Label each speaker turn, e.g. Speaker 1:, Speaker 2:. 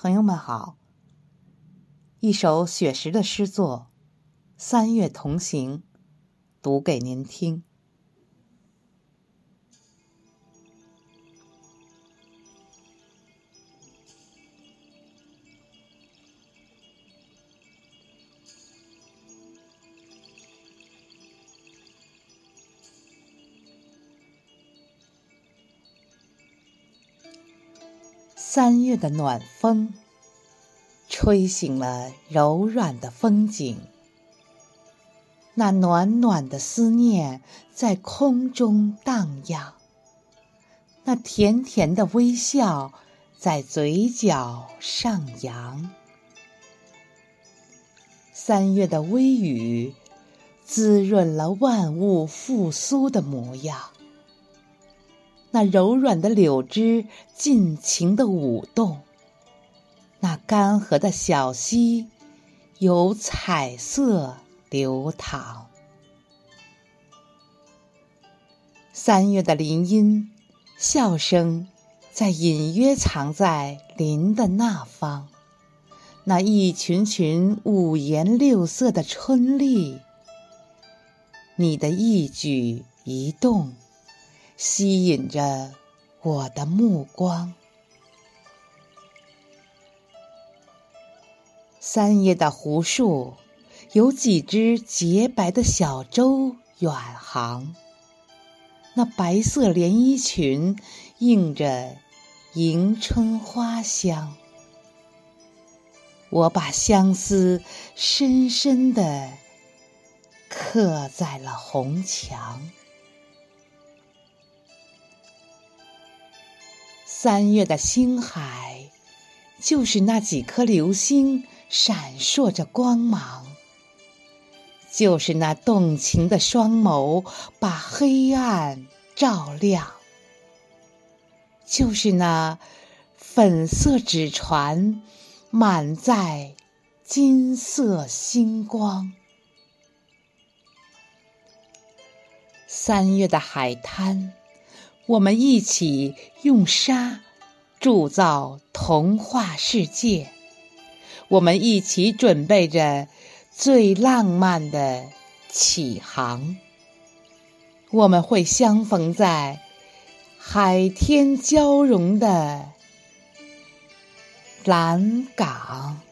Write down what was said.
Speaker 1: 朋友们好，一首雪石的诗作《三月同行》，读给您听。三月的暖风，吹醒了柔软的风景。那暖暖的思念在空中荡漾，那甜甜的微笑在嘴角上扬。三月的微雨，滋润了万物复苏的模样。那柔软的柳枝尽情的舞动，那干涸的小溪有彩色流淌。三月的林荫，笑声在隐约藏在林的那方。那一群群五颜六色的春丽，你的一举一动。吸引着我的目光。三叶的湖树，有几只洁白的小舟远航。那白色连衣裙，映着迎春花香。我把相思深深的刻在了红墙。三月的星海，就是那几颗流星闪烁着光芒，就是那动情的双眸把黑暗照亮，就是那粉色纸船满载金色星光。三月的海滩。我们一起用沙铸造童话世界，我们一起准备着最浪漫的启航。我们会相逢在海天交融的蓝港。